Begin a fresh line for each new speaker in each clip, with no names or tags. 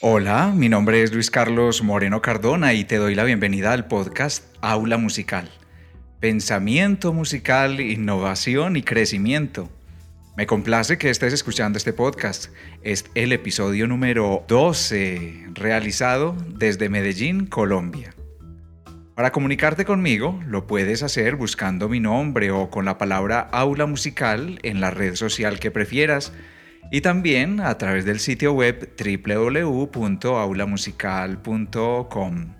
Hola, mi nombre es Luis Carlos Moreno Cardona y te doy la bienvenida al podcast Aula Musical. Pensamiento musical, innovación y crecimiento. Me complace que estés escuchando este podcast. Es el episodio número 12, realizado desde Medellín, Colombia. Para comunicarte conmigo, lo puedes hacer buscando mi nombre o con la palabra aula musical en la red social que prefieras y también a través del sitio web www.aulamusical.com.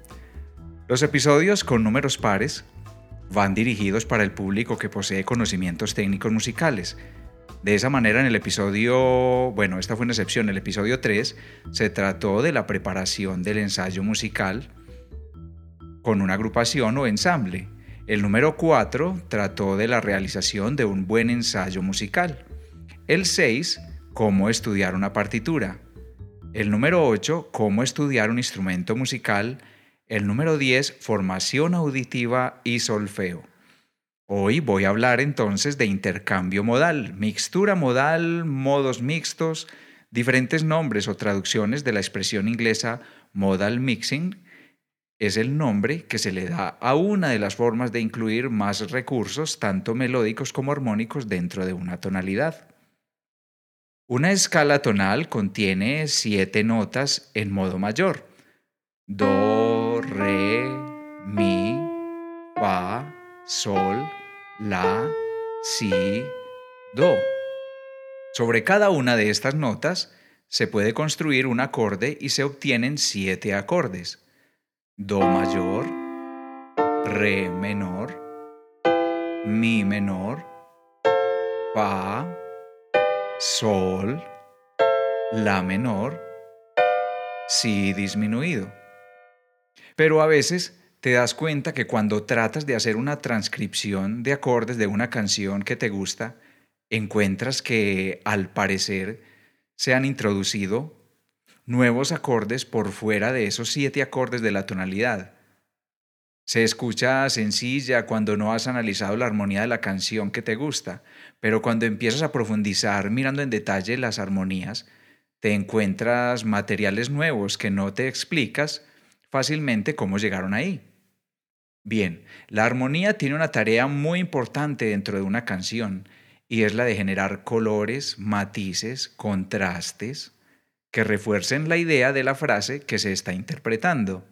Los episodios con números pares van dirigidos para el público que posee conocimientos técnicos musicales. De esa manera en el episodio, bueno, esta fue una excepción, el episodio 3 se trató de la preparación del ensayo musical con una agrupación o ensamble. El número 4 trató de la realización de un buen ensayo musical. El 6 cómo estudiar una partitura. El número 8, cómo estudiar un instrumento musical. El número 10, formación auditiva y solfeo. Hoy voy a hablar entonces de intercambio modal, mixtura modal, modos mixtos, diferentes nombres o traducciones de la expresión inglesa modal mixing. Es el nombre que se le da a una de las formas de incluir más recursos, tanto melódicos como armónicos, dentro de una tonalidad. Una escala tonal contiene siete notas en modo mayor. Do, re, mi, fa, sol, la, si, do. Sobre cada una de estas notas se puede construir un acorde y se obtienen siete acordes. Do mayor, re menor, mi menor, fa, sol, la menor, si disminuido. Pero a veces te das cuenta que cuando tratas de hacer una transcripción de acordes de una canción que te gusta, encuentras que al parecer se han introducido nuevos acordes por fuera de esos siete acordes de la tonalidad. Se escucha sencilla cuando no has analizado la armonía de la canción que te gusta, pero cuando empiezas a profundizar mirando en detalle las armonías, te encuentras materiales nuevos que no te explicas fácilmente cómo llegaron ahí. Bien, la armonía tiene una tarea muy importante dentro de una canción y es la de generar colores, matices, contrastes que refuercen la idea de la frase que se está interpretando.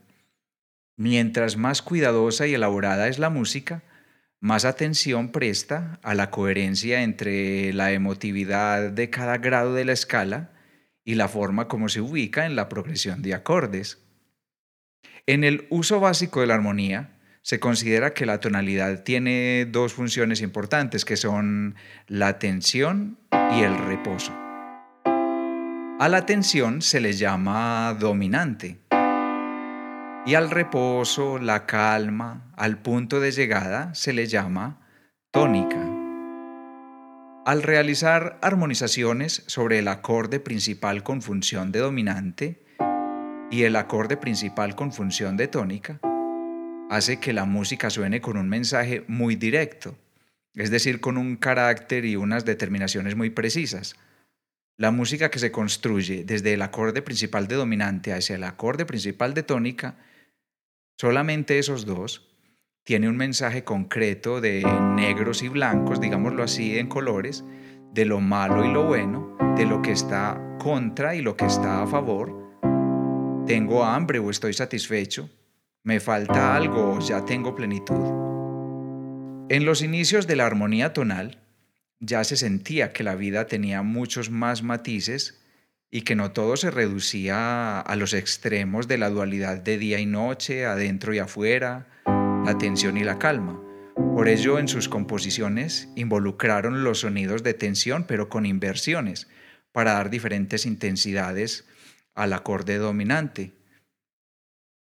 Mientras más cuidadosa y elaborada es la música, más atención presta a la coherencia entre la emotividad de cada grado de la escala y la forma como se ubica en la progresión de acordes. En el uso básico de la armonía, se considera que la tonalidad tiene dos funciones importantes, que son la tensión y el reposo. A la tensión se le llama dominante y al reposo, la calma, al punto de llegada, se le llama tónica. Al realizar armonizaciones sobre el acorde principal con función de dominante y el acorde principal con función de tónica, hace que la música suene con un mensaje muy directo, es decir, con un carácter y unas determinaciones muy precisas. La música que se construye desde el acorde principal de dominante hacia el acorde principal de tónica Solamente esos dos tiene un mensaje concreto de negros y blancos, digámoslo así, en colores, de lo malo y lo bueno, de lo que está contra y lo que está a favor. Tengo hambre o estoy satisfecho. Me falta algo o ya tengo plenitud. En los inicios de la armonía tonal, ya se sentía que la vida tenía muchos más matices y que no todo se reducía a los extremos de la dualidad de día y noche, adentro y afuera, la tensión y la calma. Por ello, en sus composiciones involucraron los sonidos de tensión, pero con inversiones, para dar diferentes intensidades al acorde dominante.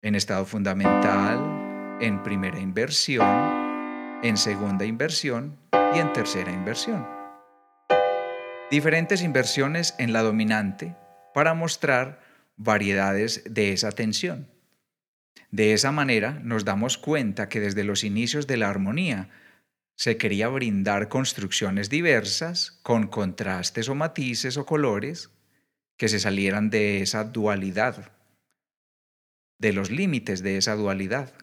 En estado fundamental, en primera inversión, en segunda inversión y en tercera inversión diferentes inversiones en la dominante para mostrar variedades de esa tensión. De esa manera nos damos cuenta que desde los inicios de la armonía se quería brindar construcciones diversas con contrastes o matices o colores que se salieran de esa dualidad, de los límites de esa dualidad.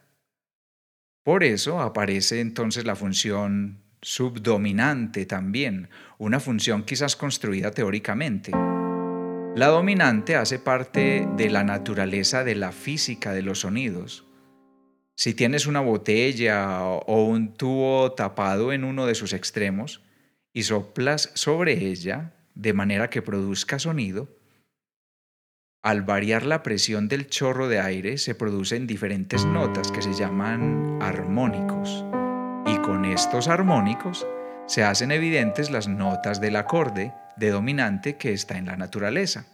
Por eso aparece entonces la función subdominante también, una función quizás construida teóricamente. La dominante hace parte de la naturaleza de la física de los sonidos. Si tienes una botella o un tubo tapado en uno de sus extremos y soplas sobre ella de manera que produzca sonido, al variar la presión del chorro de aire se producen diferentes notas que se llaman armónicos. Con estos armónicos se hacen evidentes las notas del acorde de dominante que está en la naturaleza.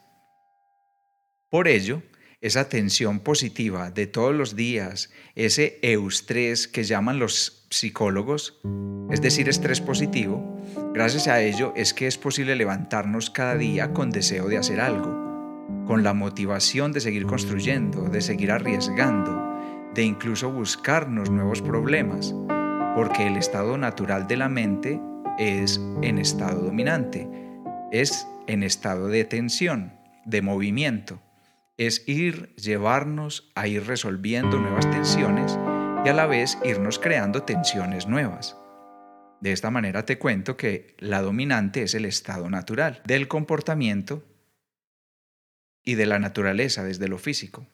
Por ello, esa tensión positiva de todos los días, ese eustrés que llaman los psicólogos, es decir, estrés positivo, gracias a ello es que es posible levantarnos cada día con deseo de hacer algo con la motivación de seguir construyendo, de seguir arriesgando, de incluso buscarnos nuevos problemas, porque el estado natural de la mente es en estado dominante, es en estado de tensión, de movimiento, es ir, llevarnos a ir resolviendo nuevas tensiones y a la vez irnos creando tensiones nuevas. De esta manera te cuento que la dominante es el estado natural del comportamiento y de la naturaleza desde lo físico.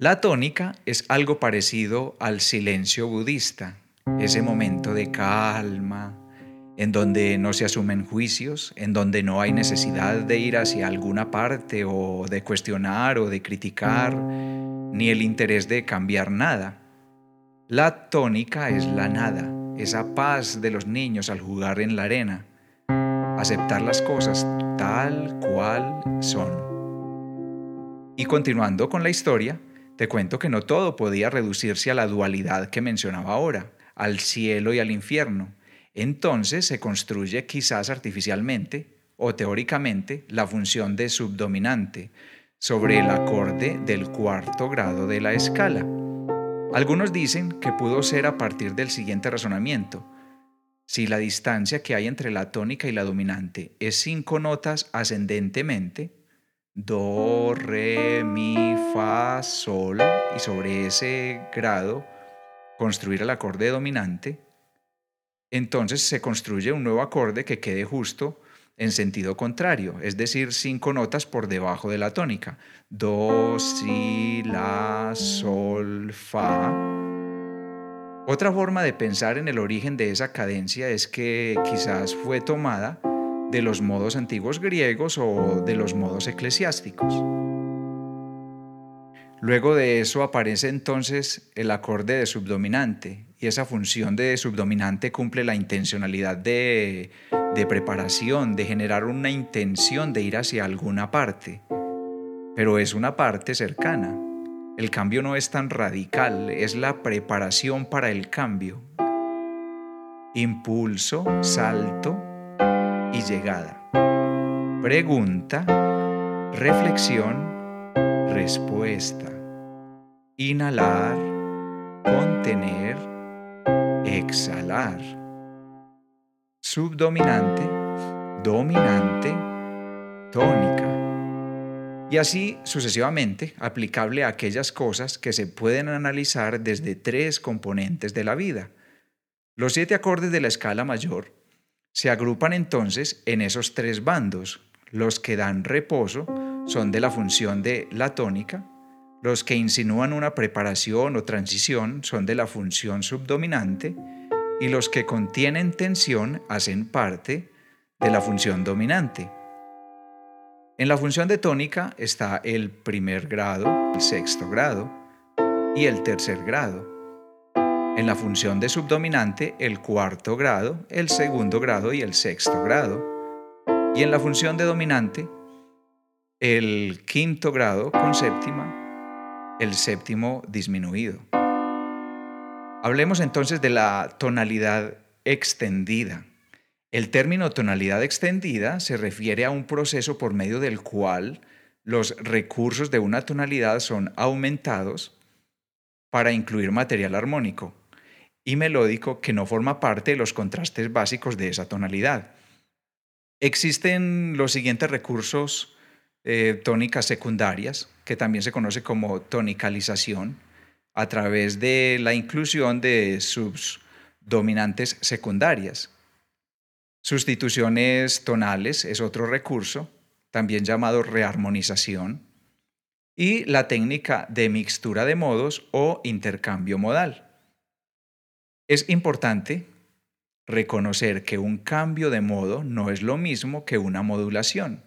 La tónica es algo parecido al silencio budista, ese momento de calma, en donde no se asumen juicios, en donde no hay necesidad de ir hacia alguna parte o de cuestionar o de criticar, ni el interés de cambiar nada. La tónica es la nada, esa paz de los niños al jugar en la arena, aceptar las cosas tal cual son. Y continuando con la historia, te cuento que no todo podía reducirse a la dualidad que mencionaba ahora, al cielo y al infierno. Entonces se construye quizás artificialmente o teóricamente la función de subdominante sobre el acorde del cuarto grado de la escala. Algunos dicen que pudo ser a partir del siguiente razonamiento. Si la distancia que hay entre la tónica y la dominante es cinco notas ascendentemente, do, re, mi, fa, sol, y sobre ese grado construir el acorde dominante, entonces se construye un nuevo acorde que quede justo en sentido contrario, es decir, cinco notas por debajo de la tónica. Do, si, la, sol, fa, otra forma de pensar en el origen de esa cadencia es que quizás fue tomada de los modos antiguos griegos o de los modos eclesiásticos. Luego de eso aparece entonces el acorde de subdominante y esa función de subdominante cumple la intencionalidad de, de, preparación, de generar una intención de ir hacia alguna parte, pero es una parte cercana, el cambio no es tan radical, es la preparación para el cambio. Impulso, salto llegada. Pregunta, reflexión, respuesta. Inhalar, contener, exhalar. Subdominante, dominante, tónica y así sucesivamente aplicable a aquellas cosas que se pueden analizar desde tres componentes de la vida. Los siete acordes de la escala mayor se agrupan entonces en esos tres bandos. Los que dan reposo son de la función de la tónica, los que insinúan una preparación o transición son de la función subdominante y los que contienen tensión hacen parte de la función dominante. En la función de tónica está el primer grado, el sexto grado y el tercer grado. En la función de subdominante, el cuarto grado, el segundo grado y el sexto grado. Y en la función de dominante, el quinto grado con séptima, el séptimo disminuido. Hablemos entonces de la tonalidad extendida. El término tonalidad extendida se refiere a un proceso por medio del cual los recursos de una tonalidad son aumentados para incluir material armónico y melódico que no forma parte de los contrastes básicos de esa tonalidad. Existen los siguientes recursos eh, tónicas secundarias, que también se conoce como tonicalización, a través de la inclusión de subdominantes secundarias. Sustituciones tonales es otro recurso, también llamado rearmonización, y la técnica de mixtura de modos o intercambio modal. Es importante reconocer que un cambio de modo no es lo mismo que una modulación,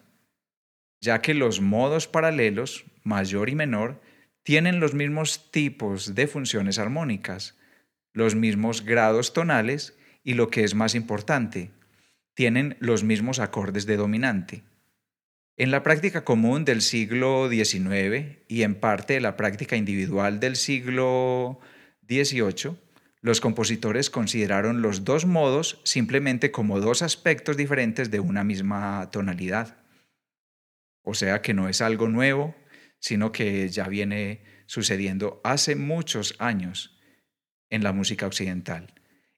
ya que los modos paralelos, mayor y menor, tienen los mismos tipos de funciones armónicas, los mismos grados tonales y lo que es más importante, tienen los mismos acordes de dominante. En la práctica común del siglo XIX y en parte de la práctica individual del siglo XVIII, los compositores consideraron los dos modos simplemente como dos aspectos diferentes de una misma tonalidad. O sea que no es algo nuevo, sino que ya viene sucediendo hace muchos años en la música occidental.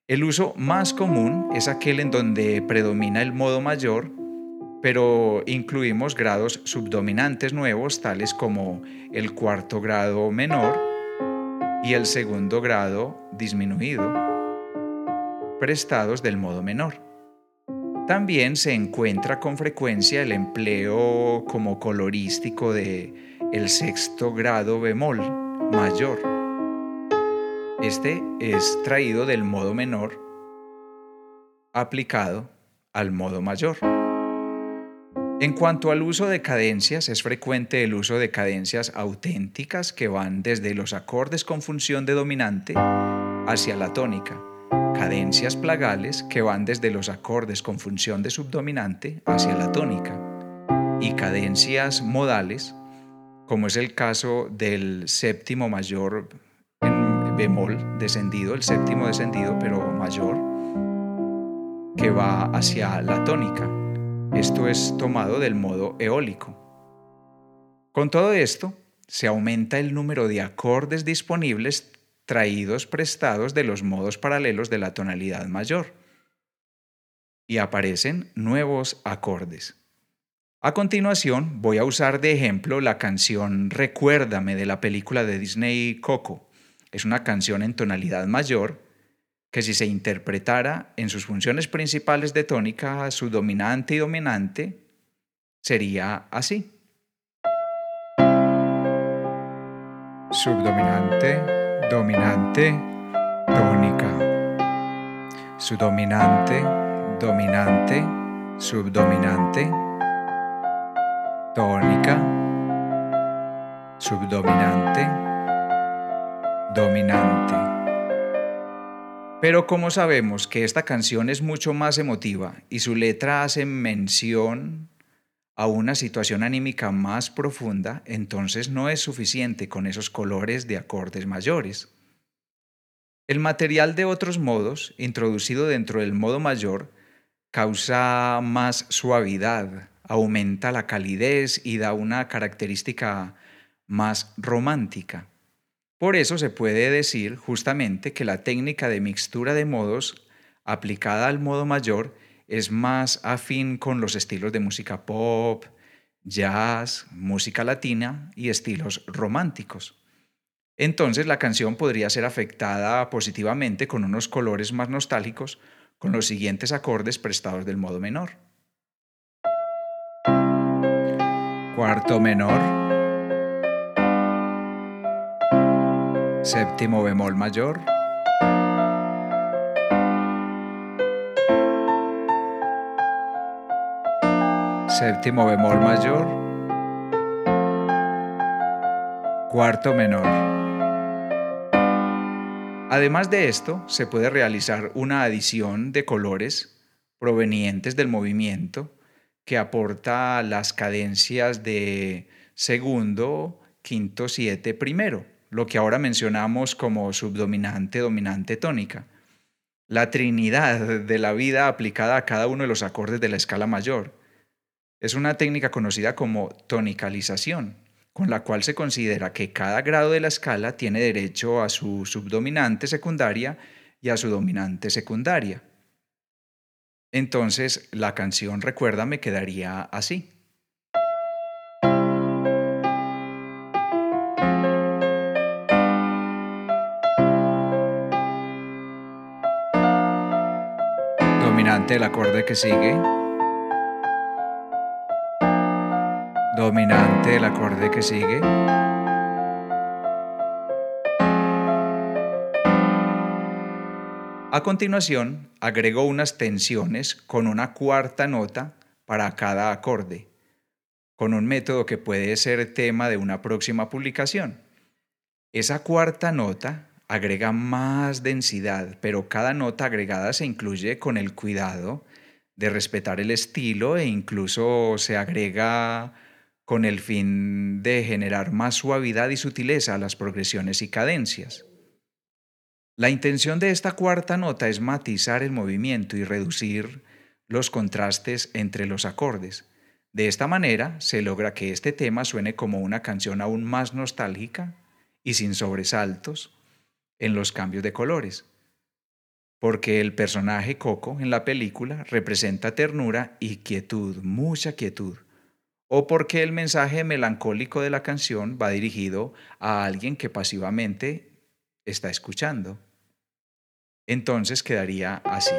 El uso más común es aquel en donde predomina el modo mayor, pero incluimos grados subdominantes nuevos tales como el cuarto grado menor, y el segundo grado disminuido, prestados del modo menor. También se encuentra con frecuencia el empleo como colorístico de el sexto grado bemol mayor. Este es traído del modo menor aplicado al modo mayor. En cuanto al uso de cadencias, es frecuente el uso de cadencias auténticas que van desde los acordes con función de dominante hacia la tónica, cadencias plagales que van desde los acordes con función de subdominante hacia la tónica, y cadencias modales, como es el caso del séptimo mayor en bemol descendido, el séptimo descendido pero mayor, que va hacia la tónica esto es tomado del modo eólico. Con todo esto, se aumenta el número de acordes disponibles traídos prestados de los modos paralelos de la tonalidad mayor. Y aparecen nuevos acordes. A continuación, voy a usar de ejemplo la canción Recuérdame de la película de Disney Coco. Es una canción en tonalidad mayor que si se interpretara en sus funciones principales de tónica, su dominante y dominante, sería así. Subdominante, dominante, tónica. Subdominante, dominante, subdominante, tónica, subdominante, dominante. Pero como sabemos que esta canción es mucho más emotiva y su letra hace mención a una situación anímica más profunda, entonces no es suficiente con esos colores de acordes mayores. El material de otros modos, introducido dentro del modo mayor, causa más suavidad, aumenta la calidez y da una característica más romántica. Por eso se puede decir justamente que la técnica de mixtura de modos aplicada al modo mayor es más afín con los estilos de música pop, jazz, música latina y estilos románticos. Entonces la canción podría ser afectada positivamente con unos colores más nostálgicos con los siguientes acordes prestados del modo menor. Cuarto menor. Séptimo bemol mayor, séptimo bemol mayor, cuarto menor. Además de esto, se puede realizar una adición de colores provenientes del movimiento que aporta las cadencias de segundo, quinto, siete, primero lo que ahora mencionamos como subdominante, dominante, tónica. La trinidad de la vida aplicada a cada uno de los acordes de la escala mayor. Es una técnica conocida como tonicalización, con la cual se considera que cada grado de la escala tiene derecho a su subdominante secundaria y a su dominante secundaria. Entonces, la canción Recuérdame quedaría así. Del acorde que sigue. Dominante del acorde que sigue. A continuación, agrego unas tensiones con una cuarta nota para cada acorde, con un método que puede ser tema de una próxima publicación. Esa cuarta nota agrega más densidad, pero cada nota agregada se incluye con el cuidado de respetar el estilo e incluso se agrega con el fin de generar más suavidad y sutileza a las progresiones y cadencias. La intención de esta cuarta nota es matizar el movimiento y reducir los contrastes entre los acordes. De esta manera se logra que este tema suene como una canción aún más nostálgica y sin sobresaltos en los cambios de colores. Porque el personaje Coco en la película representa ternura y quietud, mucha quietud. O porque el mensaje melancólico de la canción va dirigido a alguien que pasivamente está escuchando entonces quedaría así.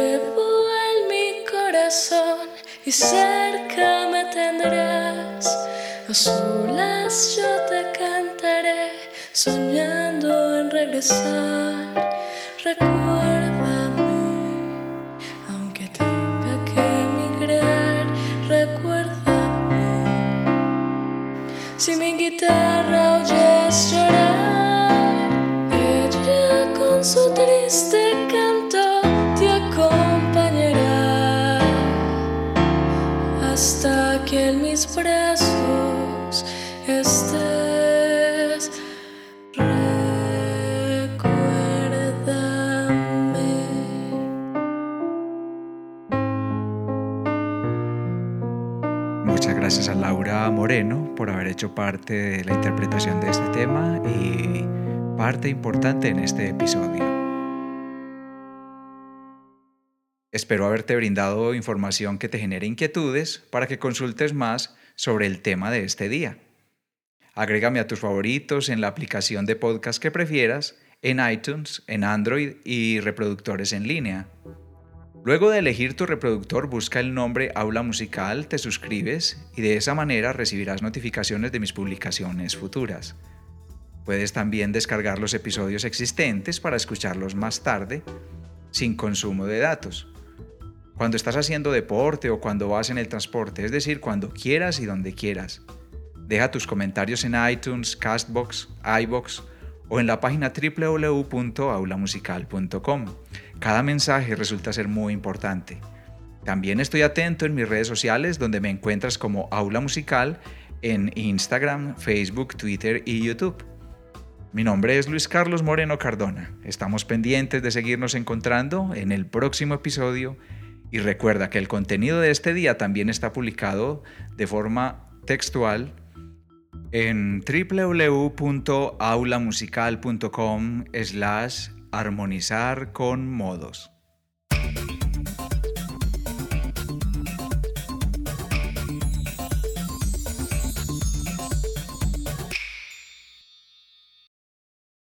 Llevo en mi corazón y cerca me tendrás. A solas yo te cantaré, soñando en regresar. Recuérdame, aunque tenga que emigrar, recuérdame. Si mi guitarra
Muchas gracias a Laura Moreno por haber hecho parte de la interpretación de este tema y parte importante en este episodio. Espero haberte brindado información que te genere inquietudes para que consultes más sobre el tema de este día. Agrégame a tus favoritos en la aplicación de podcast que prefieras, en iTunes, en Android y reproductores en línea. Luego de elegir tu reproductor, busca el nombre Aula Musical, te suscribes y de esa manera recibirás notificaciones de mis publicaciones futuras. Puedes también descargar los episodios existentes para escucharlos más tarde sin consumo de datos cuando estás haciendo deporte o cuando vas en el transporte, es decir, cuando quieras y donde quieras. Deja tus comentarios en iTunes, Castbox, iBox o en la página www.aulamusical.com. Cada mensaje resulta ser muy importante. También estoy atento en mis redes sociales donde me encuentras como Aula Musical en Instagram, Facebook, Twitter y YouTube. Mi nombre es Luis Carlos Moreno Cardona. Estamos pendientes de seguirnos encontrando en el próximo episodio y recuerda que el contenido de este día también está publicado de forma textual en www.aulamusical.com slash armonizar con modos.